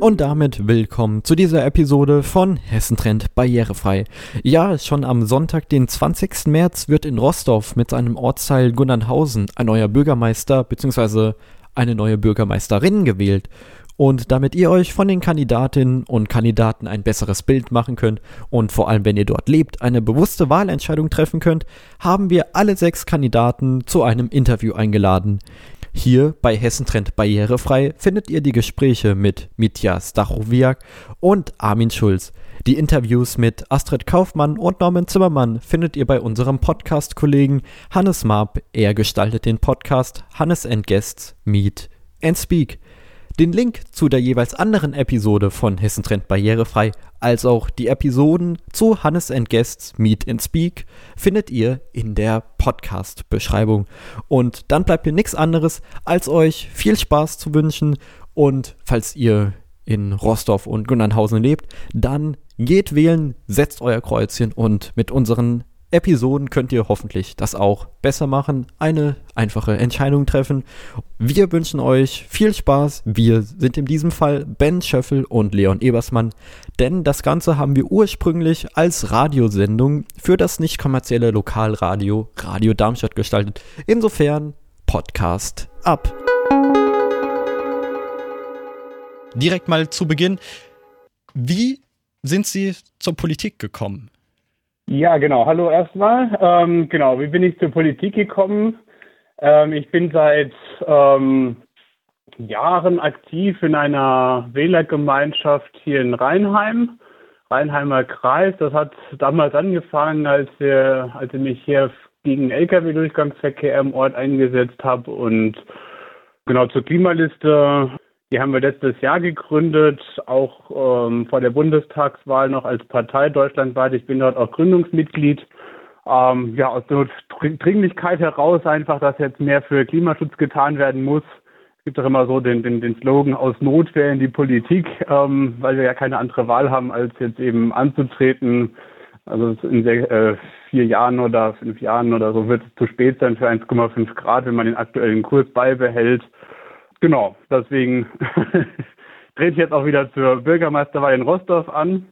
Und damit willkommen zu dieser Episode von Hessentrend Barrierefrei. Ja, schon am Sonntag, den 20. März, wird in Rostorf mit seinem Ortsteil Gunnernhausen ein neuer Bürgermeister bzw. eine neue Bürgermeisterin gewählt. Und damit ihr euch von den Kandidatinnen und Kandidaten ein besseres Bild machen könnt und vor allem, wenn ihr dort lebt, eine bewusste Wahlentscheidung treffen könnt, haben wir alle sechs Kandidaten zu einem Interview eingeladen. Hier bei Hessentrend Barrierefrei findet ihr die Gespräche mit Mitja Stachowiak und Armin Schulz. Die Interviews mit Astrid Kaufmann und Norman Zimmermann findet ihr bei unserem Podcast-Kollegen Hannes Marp. Er gestaltet den Podcast Hannes and Guests Meet and Speak. Den Link zu der jeweils anderen Episode von Hessentrend Barrierefrei, als auch die Episoden zu Hannes and Guests Meet and Speak findet ihr in der Podcast-Beschreibung. Und dann bleibt mir nichts anderes, als euch viel Spaß zu wünschen. Und falls ihr in Rostorf und Gunnernhausen lebt, dann geht wählen, setzt euer Kreuzchen und mit unseren Episoden könnt ihr hoffentlich das auch besser machen, eine einfache Entscheidung treffen. Wir wünschen euch viel Spaß. Wir sind in diesem Fall Ben Schöffel und Leon Ebersmann, denn das Ganze haben wir ursprünglich als Radiosendung für das nicht kommerzielle Lokalradio Radio Darmstadt gestaltet. Insofern Podcast ab. Direkt mal zu Beginn. Wie sind Sie zur Politik gekommen? Ja, genau. Hallo erstmal. Ähm, genau, wie bin ich zur Politik gekommen? Ähm, ich bin seit ähm, Jahren aktiv in einer Wählergemeinschaft hier in Rheinheim, Rheinheimer Kreis. Das hat damals angefangen, als, wir, als ich mich hier gegen Lkw-Durchgangsverkehr im Ort eingesetzt habe und genau zur Klimaliste die haben wir letztes Jahr gegründet, auch ähm, vor der Bundestagswahl noch als Partei deutschlandweit. Ich bin dort auch Gründungsmitglied. Ähm, ja, aus der Dringlichkeit heraus einfach, dass jetzt mehr für Klimaschutz getan werden muss. Es gibt doch immer so den, den, den Slogan aus Notwehr in die Politik, ähm, weil wir ja keine andere Wahl haben, als jetzt eben anzutreten. Also in sehr, äh, vier Jahren oder fünf Jahren oder so wird es zu spät sein für 1,5 Grad, wenn man den aktuellen Kurs beibehält. Genau, deswegen trete ich jetzt auch wieder zur Bürgermeisterwahl in Rostorf an.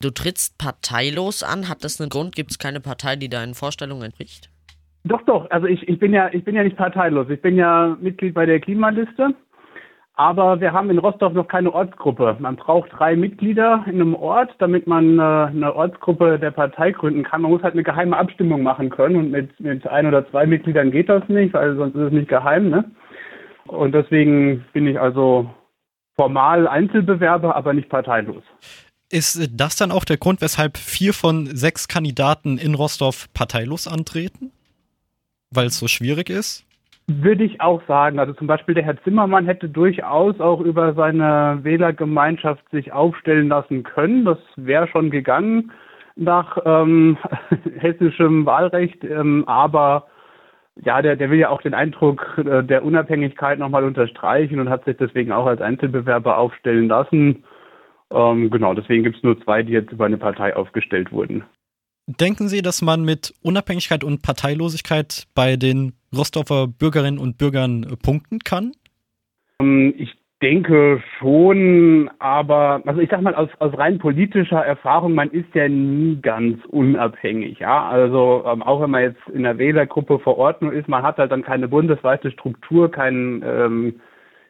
Du trittst parteilos an. Hat das einen Grund? Gibt es keine Partei, die deinen Vorstellungen entspricht? Doch, doch. Also ich, ich bin ja, ich bin ja nicht parteilos. Ich bin ja Mitglied bei der Klimaliste. Aber wir haben in Rostorf noch keine Ortsgruppe. Man braucht drei Mitglieder in einem Ort, damit man äh, eine Ortsgruppe der Partei gründen kann. Man muss halt eine geheime Abstimmung machen können und mit, mit ein oder zwei Mitgliedern geht das nicht, weil sonst ist es nicht geheim, ne? Und deswegen bin ich also formal Einzelbewerber, aber nicht parteilos. Ist das dann auch der Grund, weshalb vier von sechs Kandidaten in Rostorf parteilos antreten? Weil es so schwierig ist? Würde ich auch sagen. Also zum Beispiel der Herr Zimmermann hätte durchaus auch über seine Wählergemeinschaft sich aufstellen lassen können. Das wäre schon gegangen nach ähm, hessischem Wahlrecht. Ähm, aber ja, der, der will ja auch den Eindruck äh, der Unabhängigkeit nochmal unterstreichen und hat sich deswegen auch als Einzelbewerber aufstellen lassen. Ähm, genau, deswegen gibt es nur zwei, die jetzt über eine Partei aufgestellt wurden. Denken Sie, dass man mit Unabhängigkeit und Parteilosigkeit bei den Rostorfer Bürgerinnen und Bürgern punkten kann? Ähm, ich denke schon, aber also ich sag mal aus, aus rein politischer Erfahrung, man ist ja nie ganz unabhängig, ja. Also ähm, auch wenn man jetzt in der Wählergruppe vor Ort ist, man hat halt dann keine bundesweite Struktur, kein ähm,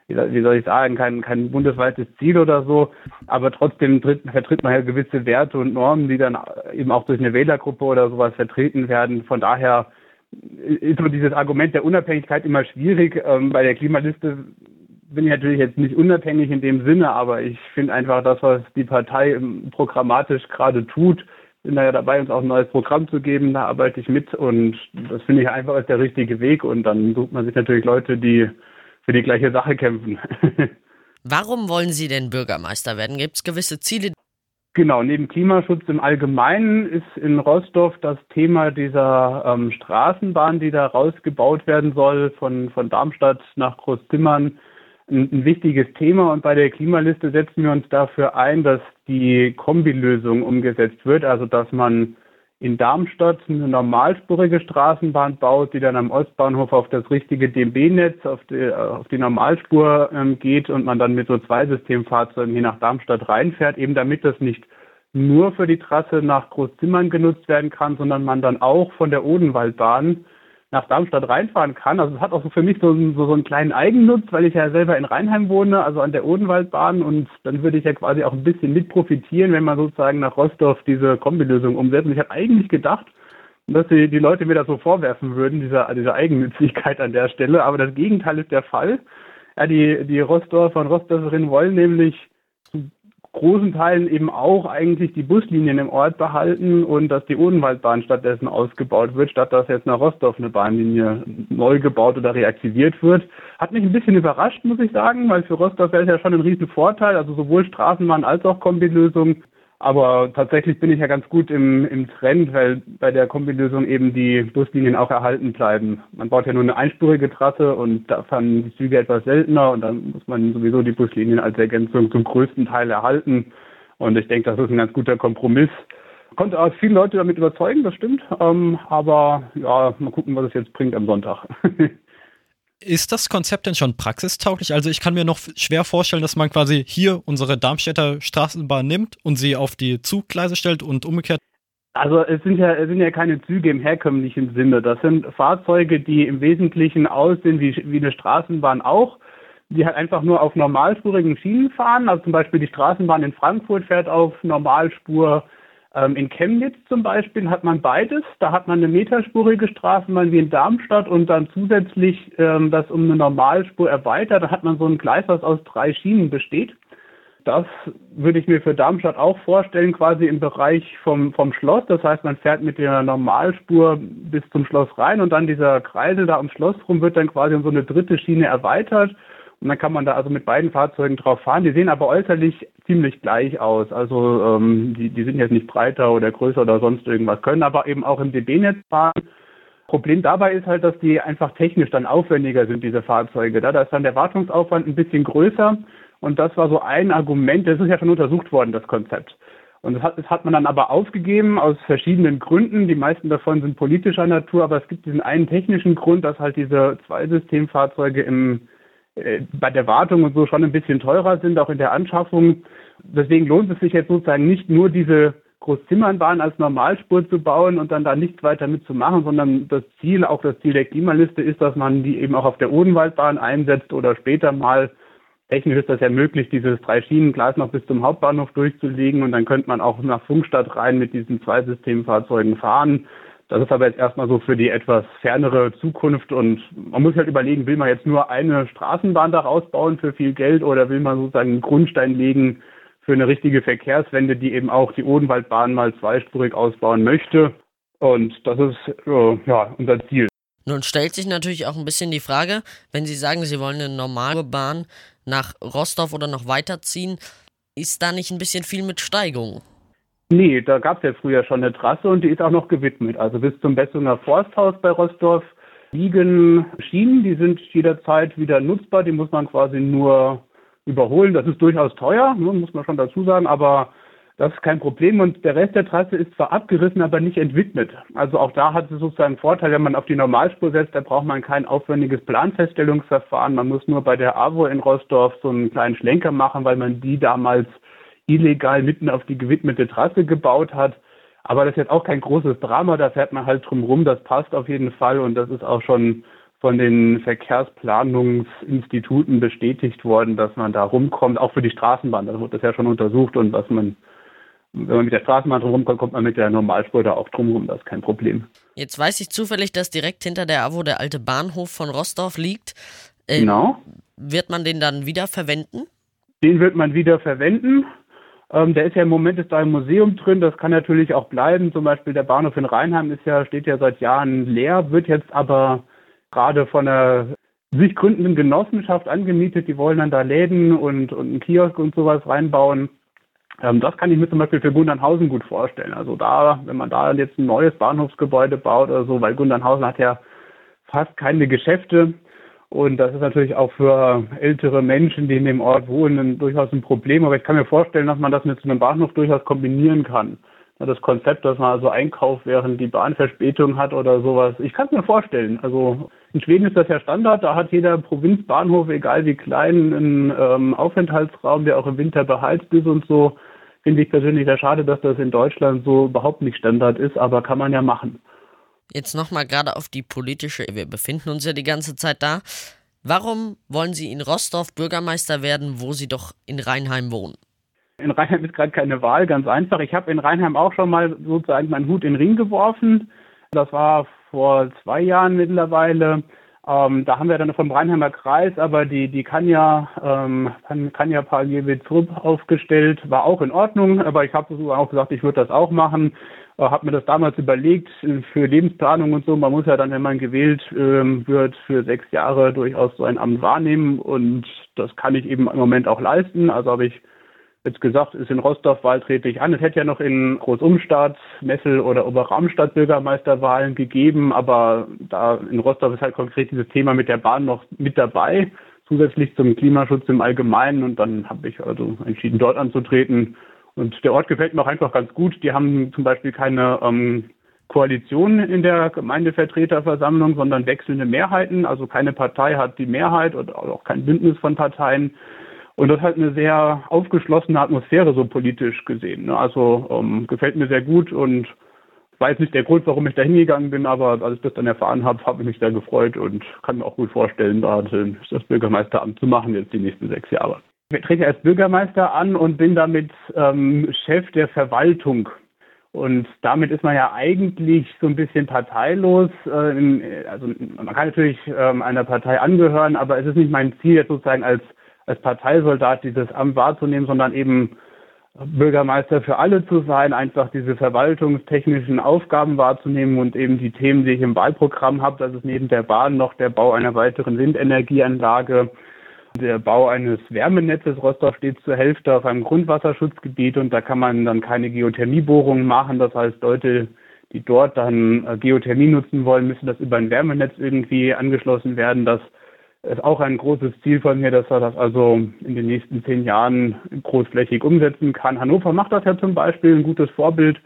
wie soll ich sagen, kein, kein bundesweites Ziel oder so, aber trotzdem tritt, vertritt man ja gewisse Werte und Normen, die dann eben auch durch eine Wählergruppe oder sowas vertreten werden. Von daher ist so dieses Argument der Unabhängigkeit immer schwierig. Ähm, bei der Klimaliste bin ich natürlich jetzt nicht unabhängig in dem Sinne, aber ich finde einfach das, was die Partei programmatisch gerade tut, sind da ja dabei, uns auch ein neues Programm zu geben. Da arbeite ich mit und das finde ich einfach ist der richtige Weg. Und dann sucht man sich natürlich Leute, die für die gleiche Sache kämpfen. Warum wollen Sie denn Bürgermeister werden? Gibt es gewisse Ziele? Genau, neben Klimaschutz im Allgemeinen ist in Rostorf das Thema dieser ähm, Straßenbahn, die da rausgebaut werden soll, von, von Darmstadt nach Großzimmern, ein, ein wichtiges Thema. Und bei der Klimaliste setzen wir uns dafür ein, dass die Kombilösung umgesetzt wird, also dass man in Darmstadt eine normalspurige Straßenbahn baut, die dann am Ostbahnhof auf das richtige DB-Netz, auf die, auf die Normalspur ähm, geht und man dann mit so Zweisystemfahrzeugen hier nach Darmstadt reinfährt, eben damit das nicht nur für die Trasse nach Großzimmern genutzt werden kann, sondern man dann auch von der Odenwaldbahn nach Darmstadt reinfahren kann. Also es hat auch so für mich so, so, so einen kleinen Eigennutz, weil ich ja selber in Rheinheim wohne, also an der Odenwaldbahn und dann würde ich ja quasi auch ein bisschen mit profitieren, wenn man sozusagen nach Rostorf diese Kombilösung umsetzt. Und ich habe eigentlich gedacht, dass die, die Leute mir das so vorwerfen würden, diese, diese Eigennützigkeit an der Stelle, aber das Gegenteil ist der Fall. Ja, die, die Rostorfer und Rostorferinnen wollen nämlich großen Teilen eben auch eigentlich die Buslinien im Ort behalten und dass die Odenwaldbahn stattdessen ausgebaut wird, statt dass jetzt nach Rostorf eine Bahnlinie neu gebaut oder reaktiviert wird. Hat mich ein bisschen überrascht, muss ich sagen, weil für Rostorf wäre es ja schon ein riesen Vorteil, also sowohl Straßenbahn als auch Kombilösung aber tatsächlich bin ich ja ganz gut im, im Trend, weil bei der Kombilösung eben die Buslinien auch erhalten bleiben. Man baut ja nur eine einspurige Trasse und da fahren die Züge etwas seltener und dann muss man sowieso die Buslinien als Ergänzung zum größten Teil erhalten. Und ich denke, das ist ein ganz guter Kompromiss. Konnte auch viele Leute damit überzeugen, das stimmt. Ähm, aber ja, mal gucken, was es jetzt bringt am Sonntag. Ist das Konzept denn schon praxistauglich? Also ich kann mir noch schwer vorstellen, dass man quasi hier unsere Darmstädter Straßenbahn nimmt und sie auf die Zuggleise stellt und umgekehrt. Also es sind ja, es sind ja keine Züge im herkömmlichen Sinne. Das sind Fahrzeuge, die im Wesentlichen aussehen wie, wie eine Straßenbahn auch, die halt einfach nur auf normalspurigen Schienen fahren. Also zum Beispiel die Straßenbahn in Frankfurt fährt auf Normalspur in Chemnitz zum Beispiel hat man beides. Da hat man eine meterspurige Straßenbahn wie in Darmstadt und dann zusätzlich ähm, das um eine Normalspur erweitert. Da hat man so ein Gleis, das aus drei Schienen besteht. Das würde ich mir für Darmstadt auch vorstellen, quasi im Bereich vom, vom Schloss. Das heißt, man fährt mit der Normalspur bis zum Schloss rein und dann dieser Kreisel da am Schloss rum wird dann quasi um so eine dritte Schiene erweitert und dann kann man da also mit beiden Fahrzeugen drauf fahren. Die sehen aber äußerlich ziemlich gleich aus. Also ähm, die, die sind jetzt nicht breiter oder größer oder sonst irgendwas, können aber eben auch im DB-Netz fahren. Problem dabei ist halt, dass die einfach technisch dann aufwendiger sind, diese Fahrzeuge. Da, ist dann der Wartungsaufwand ein bisschen größer. Und das war so ein Argument, das ist ja schon untersucht worden, das Konzept. Und das hat, das hat man dann aber aufgegeben aus verschiedenen Gründen. Die meisten davon sind politischer Natur, aber es gibt diesen einen technischen Grund, dass halt diese Zweisystemfahrzeuge im äh, bei der Wartung und so schon ein bisschen teurer sind, auch in der Anschaffung. Deswegen lohnt es sich jetzt sozusagen nicht nur diese Großzimmernbahn als Normalspur zu bauen und dann da nichts weiter mitzumachen, sondern das Ziel, auch das Ziel der Klimaliste ist, dass man die eben auch auf der Odenwaldbahn einsetzt oder später mal Technisch ist das ja möglich, dieses Drei-Schienen-Gleis noch bis zum Hauptbahnhof durchzulegen und dann könnte man auch nach Funkstadt rein mit diesen zwei Systemfahrzeugen fahren. Das ist aber jetzt erstmal so für die etwas fernere Zukunft und man muss halt überlegen, will man jetzt nur eine Straßenbahn daraus bauen für viel Geld oder will man sozusagen einen Grundstein legen für eine richtige Verkehrswende, die eben auch die Odenwaldbahn mal zweispurig ausbauen möchte. Und das ist äh, ja unser Ziel. Nun stellt sich natürlich auch ein bisschen die Frage, wenn Sie sagen, Sie wollen eine normale Bahn nach Rostov oder noch weiterziehen, ist da nicht ein bisschen viel mit Steigung? Nee, da gab es ja früher schon eine Trasse und die ist auch noch gewidmet. Also bis zum Bessunger Forsthaus bei Rostorf liegen Schienen, die sind jederzeit wieder nutzbar. Die muss man quasi nur überholen. Das ist durchaus teuer, ne, muss man schon dazu sagen, aber das ist kein Problem. Und der Rest der Trasse ist zwar abgerissen, aber nicht entwidmet. Also auch da hat es sozusagen einen Vorteil, wenn man auf die Normalspur setzt, da braucht man kein aufwendiges Planfeststellungsverfahren. Man muss nur bei der AWO in Rostorf so einen kleinen Schlenker machen, weil man die damals illegal mitten auf die gewidmete Trasse gebaut hat. Aber das ist jetzt auch kein großes Drama, da fährt man halt drum rum, das passt auf jeden Fall und das ist auch schon von den Verkehrsplanungsinstituten bestätigt worden, dass man da rumkommt, auch für die Straßenbahn, da wird das ja schon untersucht und was man, wenn man mit der Straßenbahn drum rumkommt, kommt man mit der Normalspur da auch drum rum, das ist kein Problem. Jetzt weiß ich zufällig, dass direkt hinter der AWO der alte Bahnhof von Rostorf liegt. Äh, genau. Wird man den dann wieder verwenden? Den wird man wieder verwenden. Ähm, der ist ja im Moment ist da im Museum drin, das kann natürlich auch bleiben. Zum Beispiel der Bahnhof in Rheinheim ist ja, steht ja seit Jahren leer, wird jetzt aber gerade von einer sich gründenden Genossenschaft angemietet. Die wollen dann da Läden und, und einen Kiosk und sowas reinbauen. Ähm, das kann ich mir zum Beispiel für Gundernhausen gut vorstellen. Also da, wenn man da jetzt ein neues Bahnhofsgebäude baut oder so, weil Gundernhausen hat ja fast keine Geschäfte, und das ist natürlich auch für ältere Menschen, die in dem Ort wohnen, durchaus ein Problem. Aber ich kann mir vorstellen, dass man das mit so einem Bahnhof durchaus kombinieren kann. das Konzept, dass man also einkauft, während die Bahn Verspätung hat oder sowas. Ich kann es mir vorstellen. Also in Schweden ist das ja Standard. Da hat jeder Provinzbahnhof, egal wie klein, einen ähm, Aufenthaltsraum, der auch im Winter beheizt ist und so. Finde ich persönlich sehr schade, dass das in Deutschland so überhaupt nicht Standard ist, aber kann man ja machen. Jetzt nochmal gerade auf die politische, wir befinden uns ja die ganze Zeit da. Warum wollen Sie in Rostorf Bürgermeister werden, wo Sie doch in Rheinheim wohnen? In Rheinheim ist gerade keine Wahl, ganz einfach. Ich habe in Rheinheim auch schon mal sozusagen meinen Hut in den Ring geworfen. Das war vor zwei Jahren mittlerweile. Ähm, da haben wir dann vom Rheinheimer Kreis, aber die, die Kanja, ähm, Kanja Paljewitz aufgestellt, war auch in Ordnung, aber ich habe auch gesagt, ich würde das auch machen. Äh, habe mir das damals überlegt für Lebensplanung und so. Man muss ja dann, wenn man gewählt ähm, wird, für sechs Jahre durchaus so ein Amt wahrnehmen und das kann ich eben im Moment auch leisten. Also habe ich jetzt gesagt, ist in Rostorf Wahl trete ich an. Es hätte ja noch in Großumstadt, Messel oder Oberramstadt Bürgermeisterwahlen gegeben, aber da in Rostorf ist halt konkret dieses Thema mit der Bahn noch mit dabei, zusätzlich zum Klimaschutz im Allgemeinen und dann habe ich also entschieden, dort anzutreten. Und der Ort gefällt mir auch einfach ganz gut. Die haben zum Beispiel keine ähm, Koalition in der Gemeindevertreterversammlung, sondern wechselnde Mehrheiten. Also keine Partei hat die Mehrheit oder auch kein Bündnis von Parteien. Und das hat eine sehr aufgeschlossene Atmosphäre so politisch gesehen. Ne? Also ähm, gefällt mir sehr gut und weiß nicht der Grund, warum ich da hingegangen bin, aber als ich das dann erfahren habe, habe ich mich sehr gefreut und kann mir auch gut vorstellen, da das Bürgermeisteramt zu machen jetzt die nächsten sechs Jahre. Trete als Bürgermeister an und bin damit ähm, Chef der Verwaltung. Und damit ist man ja eigentlich so ein bisschen parteilos. Äh, also man kann natürlich ähm, einer Partei angehören, aber es ist nicht mein Ziel, jetzt sozusagen als als Parteisoldat dieses Amt wahrzunehmen, sondern eben Bürgermeister für alle zu sein, einfach diese verwaltungstechnischen Aufgaben wahrzunehmen und eben die Themen, die ich im Wahlprogramm habe, das ist neben der Bahn noch der Bau einer weiteren Windenergieanlage, der Bau eines Wärmenetzes. Rostock steht zur Hälfte auf einem Grundwasserschutzgebiet und da kann man dann keine Geothermiebohrungen machen. Das heißt, Leute, die dort dann äh, Geothermie nutzen wollen, müssen das über ein Wärmenetz irgendwie angeschlossen werden. Das ist auch ein großes Ziel von mir, dass er das also in den nächsten zehn Jahren großflächig umsetzen kann. Hannover macht das ja zum Beispiel, ein gutes Vorbild,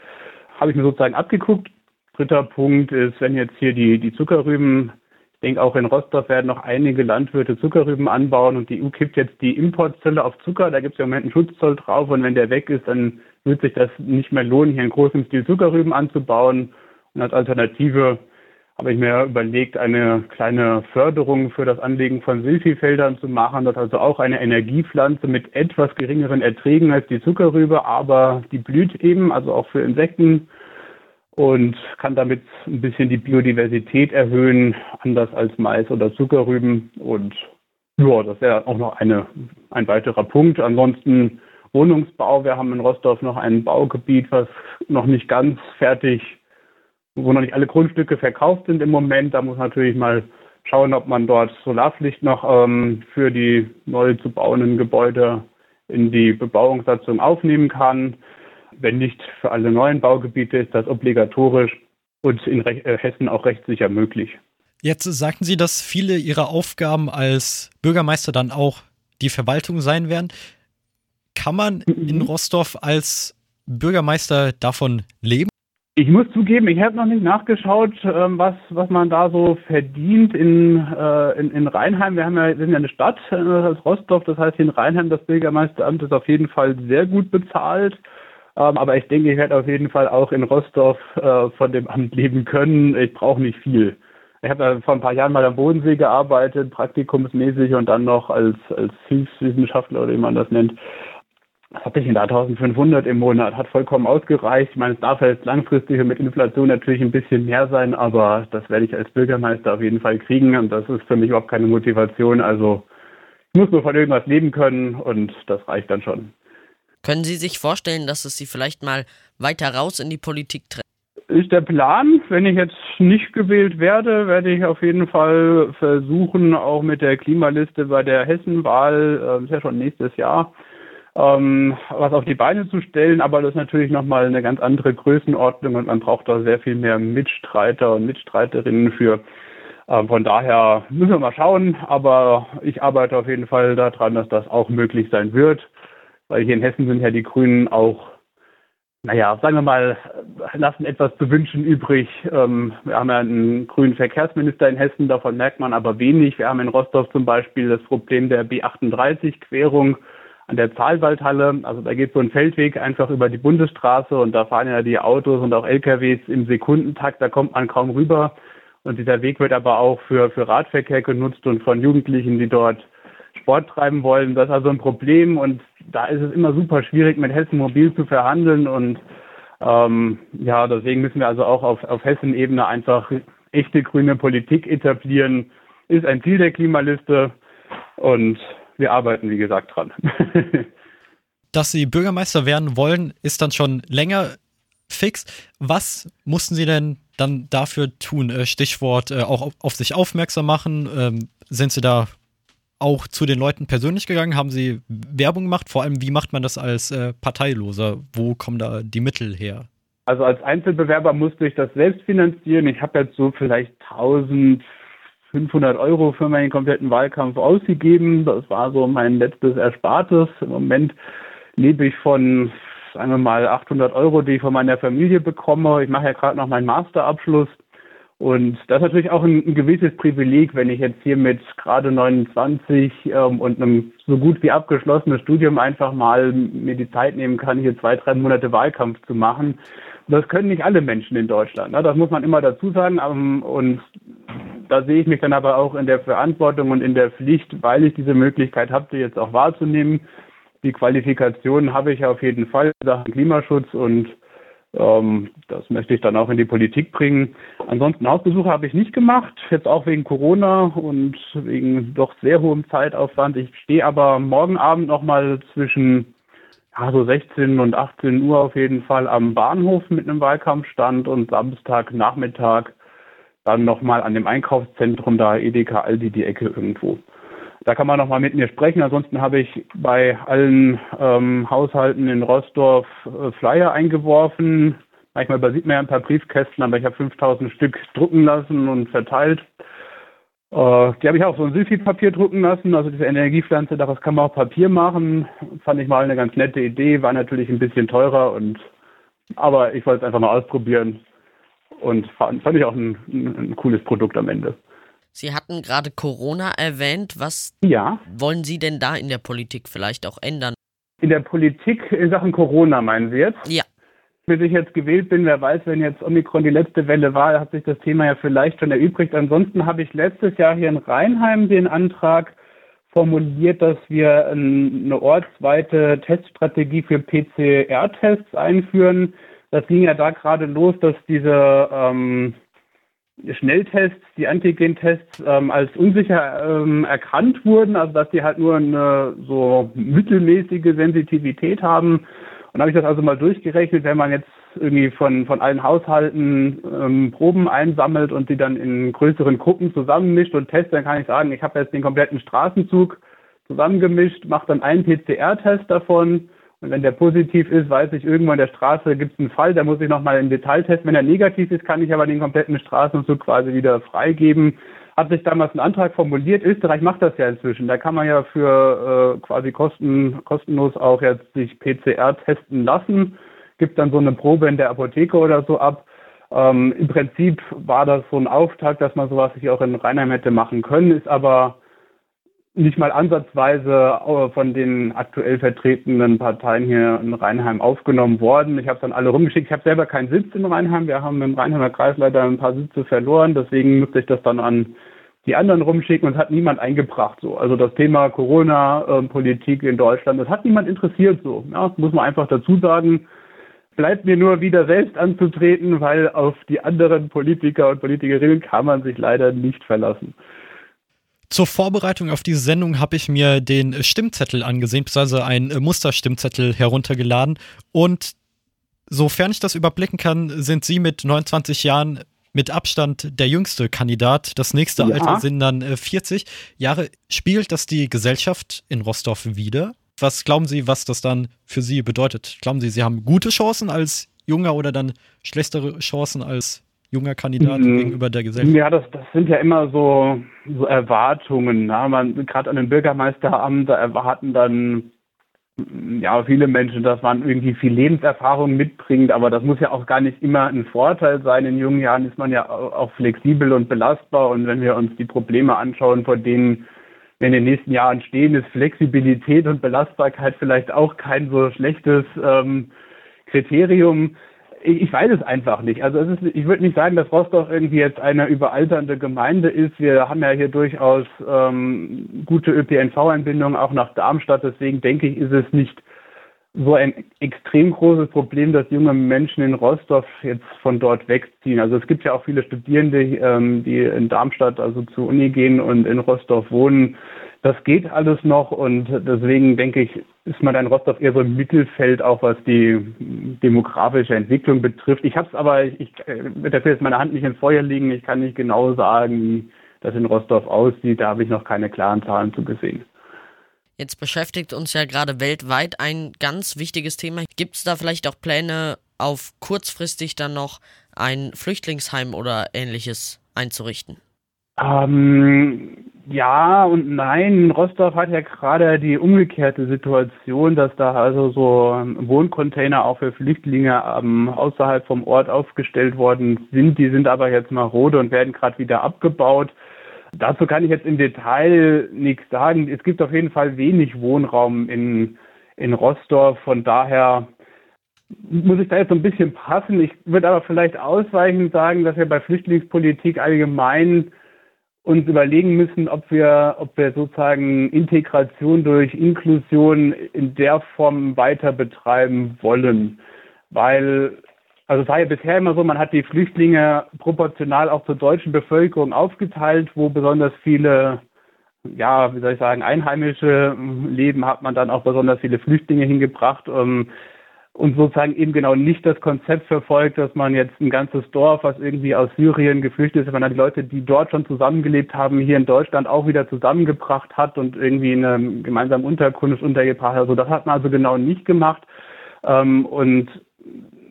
habe ich mir sozusagen abgeguckt. Dritter Punkt ist, wenn jetzt hier die, die Zuckerrüben, ich denke auch in Rostock werden noch einige Landwirte Zuckerrüben anbauen und die EU kippt jetzt die Importzölle auf Zucker, da gibt es ja im Moment einen Schutzzoll drauf und wenn der weg ist, dann wird sich das nicht mehr lohnen, hier in großem Stil Zuckerrüben anzubauen. Und als Alternative habe ich mir überlegt, eine kleine Förderung für das Anlegen von Silphifeldern zu machen. Das ist also auch eine Energiepflanze mit etwas geringeren Erträgen als die Zuckerrübe, aber die blüht eben, also auch für Insekten und kann damit ein bisschen die Biodiversität erhöhen, anders als Mais oder Zuckerrüben. Und ja, das wäre auch noch eine, ein weiterer Punkt. Ansonsten Wohnungsbau. Wir haben in Rostorf noch ein Baugebiet, was noch nicht ganz fertig wo noch nicht alle Grundstücke verkauft sind im Moment. Da muss man natürlich mal schauen, ob man dort Solarpflicht noch ähm, für die neu zu bauenden Gebäude in die Bebauungssatzung aufnehmen kann. Wenn nicht für alle neuen Baugebiete, ist das obligatorisch und in Re äh, Hessen auch rechtssicher möglich. Jetzt sagten Sie, dass viele Ihrer Aufgaben als Bürgermeister dann auch die Verwaltung sein werden. Kann man mhm. in Rostorf als Bürgermeister davon leben? Ich muss zugeben, ich habe noch nicht nachgeschaut, ähm, was, was man da so verdient in, äh, in, in Rheinheim. Wir haben ja, sind ja eine Stadt, äh, als Rostock, das heißt in Rheinheim, das Bürgermeisteramt ist auf jeden Fall sehr gut bezahlt. Ähm, aber ich denke, ich werde auf jeden Fall auch in Rostock äh, von dem Amt leben können. Ich brauche nicht viel. Ich habe vor ein paar Jahren mal am Bodensee gearbeitet, praktikumsmäßig und dann noch als, als Hilfswissenschaftler oder wie man das nennt was hatte ich denn da? 1500 im Monat hat vollkommen ausgereicht. Ich meine, es darf jetzt langfristig mit Inflation natürlich ein bisschen mehr sein, aber das werde ich als Bürgermeister auf jeden Fall kriegen und das ist für mich überhaupt keine Motivation. Also ich muss nur von irgendwas leben können und das reicht dann schon. Können Sie sich vorstellen, dass es Sie vielleicht mal weiter raus in die Politik trägt? Ist der Plan. Wenn ich jetzt nicht gewählt werde, werde ich auf jeden Fall versuchen, auch mit der Klimaliste bei der Hessenwahl, äh, ist ja schon nächstes Jahr, ähm, was auf die Beine zu stellen, aber das ist natürlich nochmal eine ganz andere Größenordnung und man braucht da sehr viel mehr Mitstreiter und Mitstreiterinnen für. Ähm, von daher müssen wir mal schauen, aber ich arbeite auf jeden Fall daran, dass das auch möglich sein wird, weil hier in Hessen sind ja die Grünen auch naja, sagen wir mal, lassen etwas zu wünschen übrig. Ähm, wir haben ja einen grünen Verkehrsminister in Hessen, davon merkt man aber wenig. Wir haben in Rostock zum Beispiel das Problem der B38-Querung an der Zahlwaldhalle. Also da geht so ein Feldweg einfach über die Bundesstraße und da fahren ja die Autos und auch LKWs im Sekundentakt, da kommt man kaum rüber. Und dieser Weg wird aber auch für, für Radverkehr genutzt und von Jugendlichen, die dort Sport treiben wollen. Das ist also ein Problem und da ist es immer super schwierig, mit Hessen Mobil zu verhandeln und ähm, ja, deswegen müssen wir also auch auf, auf Hessen-Ebene einfach echte grüne Politik etablieren. Ist ein Ziel der Klimaliste und wir arbeiten, wie gesagt, dran. Dass Sie Bürgermeister werden wollen, ist dann schon länger fix. Was mussten Sie denn dann dafür tun? Äh, Stichwort äh, auch auf sich aufmerksam machen. Ähm, sind Sie da auch zu den Leuten persönlich gegangen? Haben Sie Werbung gemacht? Vor allem, wie macht man das als äh, Parteiloser? Wo kommen da die Mittel her? Also als Einzelbewerber musste ich das selbst finanzieren. Ich habe jetzt so vielleicht 1500 Euro für meinen kompletten Wahlkampf ausgegeben. Das war so mein letztes Erspartes. Im Moment lebe ich von, sagen wir mal, 800 Euro, die ich von meiner Familie bekomme. Ich mache ja gerade noch meinen Masterabschluss. Und das ist natürlich auch ein, ein, gewisses Privileg, wenn ich jetzt hier mit gerade 29 ähm, und einem so gut wie abgeschlossenes Studium einfach mal mir die Zeit nehmen kann, hier zwei, drei Monate Wahlkampf zu machen. Das können nicht alle Menschen in Deutschland. Ne? Das muss man immer dazu sagen. Ähm, und da sehe ich mich dann aber auch in der Verantwortung und in der Pflicht, weil ich diese Möglichkeit habe, die jetzt auch wahrzunehmen. Die Qualifikationen habe ich auf jeden Fall in Sachen Klimaschutz und ähm, das möchte ich dann auch in die Politik bringen. Ansonsten Hausbesuche habe ich nicht gemacht, jetzt auch wegen Corona und wegen doch sehr hohem Zeitaufwand. Ich stehe aber morgen Abend nochmal zwischen ja, so 16 und 18 Uhr auf jeden Fall am Bahnhof mit einem Wahlkampfstand und Samstagnachmittag dann nochmal an dem Einkaufszentrum da Edeka Aldi die Ecke irgendwo. Da kann man nochmal mit mir sprechen. Ansonsten habe ich bei allen ähm, Haushalten in Rostorf äh, Flyer eingeworfen. Manchmal übersieht man ja ein paar Briefkästen, aber ich habe 5000 Stück drucken lassen und verteilt. Äh, die habe ich auch so ein Sulfitpapier drucken lassen, also diese Energiepflanze, daraus kann man auch Papier machen. Fand ich mal eine ganz nette Idee, war natürlich ein bisschen teurer und aber ich wollte es einfach mal ausprobieren und fand, fand ich auch ein, ein, ein cooles Produkt am Ende. Sie hatten gerade Corona erwähnt. Was ja. wollen Sie denn da in der Politik vielleicht auch ändern? In der Politik in Sachen Corona meinen Sie jetzt? Ja. Bis ich jetzt gewählt bin, wer weiß, wenn jetzt Omikron die letzte Welle war, hat sich das Thema ja vielleicht schon erübrigt. Ansonsten habe ich letztes Jahr hier in Rheinheim den Antrag formuliert, dass wir eine ortsweite Teststrategie für PCR-Tests einführen. Das ging ja da gerade los, dass diese ähm, Schnelltests, die Antigen-Tests ähm, als unsicher ähm, erkannt wurden, also dass die halt nur eine so mittelmäßige Sensitivität haben. Und habe ich das also mal durchgerechnet, wenn man jetzt irgendwie von, von allen Haushalten ähm, Proben einsammelt und die dann in größeren Gruppen zusammenmischt und testet, dann kann ich sagen, ich habe jetzt den kompletten Straßenzug zusammengemischt, mache dann einen PCR-Test davon und wenn der positiv ist, weiß ich, irgendwo in der Straße gibt es einen Fall, da muss ich nochmal im Detail testen. Wenn er negativ ist, kann ich aber den kompletten Straßenzug quasi wieder freigeben. Hat sich damals ein Antrag formuliert. Österreich macht das ja inzwischen. Da kann man ja für äh, quasi kosten, kostenlos auch jetzt sich PCR testen lassen. Gibt dann so eine Probe in der Apotheke oder so ab. Ähm, Im Prinzip war das so ein Auftakt, dass man sowas sich auch in Rheinheim hätte machen können, ist aber nicht mal ansatzweise äh, von den aktuell vertretenen Parteien hier in Rheinheim aufgenommen worden. Ich habe dann alle rumgeschickt. Ich habe selber keinen Sitz in Rheinheim. Wir haben im Rheinheimer Kreis leider ein paar Sitze verloren. Deswegen musste ich das dann an die anderen rumschicken und es hat niemand eingebracht. So, also das Thema Corona-Politik in Deutschland, das hat niemand interessiert. So, ja, muss man einfach dazu sagen. Bleibt mir nur wieder selbst anzutreten, weil auf die anderen Politiker und Politikerinnen kann man sich leider nicht verlassen. Zur Vorbereitung auf diese Sendung habe ich mir den Stimmzettel angesehen, beziehungsweise einen Musterstimmzettel heruntergeladen. Und sofern ich das überblicken kann, sind Sie mit 29 Jahren mit Abstand der jüngste Kandidat. Das nächste ja. Alter sind dann 40 Jahre. Spiegelt das die Gesellschaft in Rostorf wieder? Was glauben Sie, was das dann für Sie bedeutet? Glauben Sie, Sie haben gute Chancen als Junger oder dann schlechtere Chancen als junger Kandidat mhm. gegenüber der Gesellschaft? Ja, das, das sind ja immer so, so Erwartungen. Ne? Gerade an den Bürgermeisteramt, da erwarten dann ja, viele Menschen, dass man irgendwie viel Lebenserfahrung mitbringt, aber das muss ja auch gar nicht immer ein Vorteil sein. In jungen Jahren ist man ja auch flexibel und belastbar und wenn wir uns die Probleme anschauen, vor denen wir in den nächsten Jahren stehen, ist Flexibilität und Belastbarkeit vielleicht auch kein so schlechtes ähm, Kriterium ich weiß es einfach nicht. Also es ist, ich würde nicht sagen, dass Rostock irgendwie jetzt eine überalternde Gemeinde ist. Wir haben ja hier durchaus ähm, gute ÖPNV-Anbindungen auch nach Darmstadt. Deswegen denke ich, ist es nicht so ein extrem großes Problem, dass junge Menschen in Rostock jetzt von dort wegziehen. Also es gibt ja auch viele Studierende, ähm, die in Darmstadt also zur Uni gehen und in Rostock wohnen. Das geht alles noch und deswegen denke ich, ist man in Rostock eher so im Mittelfeld, auch was die demografische Entwicklung betrifft. Ich habe es aber, ich dafür jetzt meine Hand nicht ins Feuer liegen, ich kann nicht genau sagen, wie das in Rostock aussieht. Da habe ich noch keine klaren Zahlen zu gesehen. Jetzt beschäftigt uns ja gerade weltweit ein ganz wichtiges Thema. Gibt es da vielleicht auch Pläne, auf kurzfristig dann noch ein Flüchtlingsheim oder ähnliches einzurichten? Ähm, ja und nein. Rostov hat ja gerade die umgekehrte Situation, dass da also so Wohncontainer auch für Flüchtlinge ähm, außerhalb vom Ort aufgestellt worden sind. Die sind aber jetzt marode und werden gerade wieder abgebaut. Dazu kann ich jetzt im Detail nichts sagen. Es gibt auf jeden Fall wenig Wohnraum in, in Rostov. Von daher muss ich da jetzt so ein bisschen passen. Ich würde aber vielleicht ausweichend sagen, dass wir bei Flüchtlingspolitik allgemein uns überlegen müssen, ob wir, ob wir sozusagen Integration durch Inklusion in der Form weiter betreiben wollen. Weil, also es war ja bisher immer so, man hat die Flüchtlinge proportional auch zur deutschen Bevölkerung aufgeteilt, wo besonders viele, ja, wie soll ich sagen, Einheimische leben, hat man dann auch besonders viele Flüchtlinge hingebracht. Um, und sozusagen eben genau nicht das Konzept verfolgt, dass man jetzt ein ganzes Dorf, was irgendwie aus Syrien geflüchtet ist, sondern die Leute, die dort schon zusammengelebt haben, hier in Deutschland auch wieder zusammengebracht hat und irgendwie in einer gemeinsamen Unterkunft untergebracht hat. Also das hat man also genau nicht gemacht. Ähm, und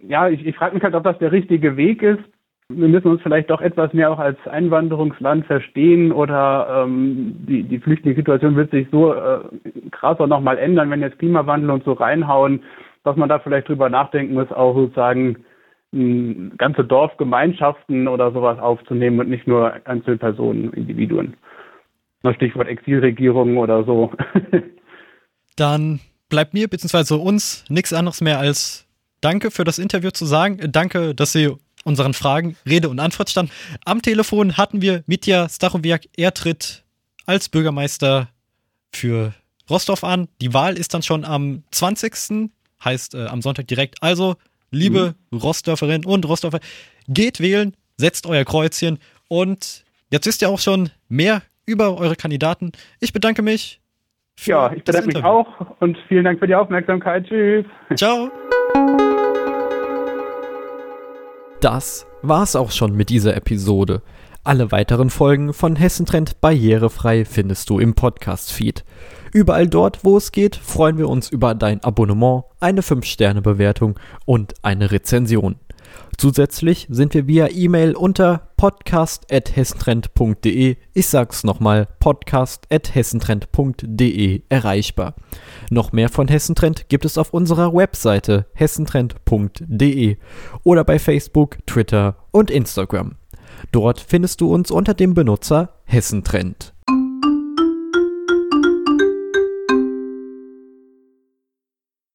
ja, ich, ich frage mich halt, ob das der richtige Weg ist. Wir müssen uns vielleicht doch etwas mehr auch als Einwanderungsland verstehen oder ähm, die, die Flüchtlingssituation wird sich so äh, krass auch nochmal ändern, wenn jetzt Klimawandel und so reinhauen dass man da vielleicht drüber nachdenken muss, auch sozusagen ganze Dorfgemeinschaften oder sowas aufzunehmen und nicht nur Einzelpersonen, Individuen. Stichwort Exilregierungen oder so. Dann bleibt mir bzw. uns nichts anderes mehr als Danke für das Interview zu sagen. Danke, dass Sie unseren Fragen Rede und Antwort standen. Am Telefon hatten wir Mitya Stachowiak. Er tritt als Bürgermeister für Rostov an. Die Wahl ist dann schon am 20 heißt äh, am Sonntag direkt. Also, liebe mhm. Rostdörferinnen und Rostdörfer, geht wählen, setzt euer Kreuzchen und jetzt wisst ihr auch schon mehr über eure Kandidaten. Ich bedanke mich. ja, ich bedanke mich auch und vielen Dank für die Aufmerksamkeit. Tschüss. Ciao. Das war's auch schon mit dieser Episode. Alle weiteren Folgen von Hessentrend barrierefrei findest du im Podcast-Feed. Überall dort, wo es geht, freuen wir uns über dein Abonnement, eine 5-Sterne-Bewertung und eine Rezension. Zusätzlich sind wir via E-Mail unter podcast.hessentrend.de, ich sag's nochmal, podcast.hessentrend.de erreichbar. Noch mehr von Hessentrend gibt es auf unserer Webseite hessentrend.de oder bei Facebook, Twitter und Instagram. Dort findest du uns unter dem Benutzer Hessentrend.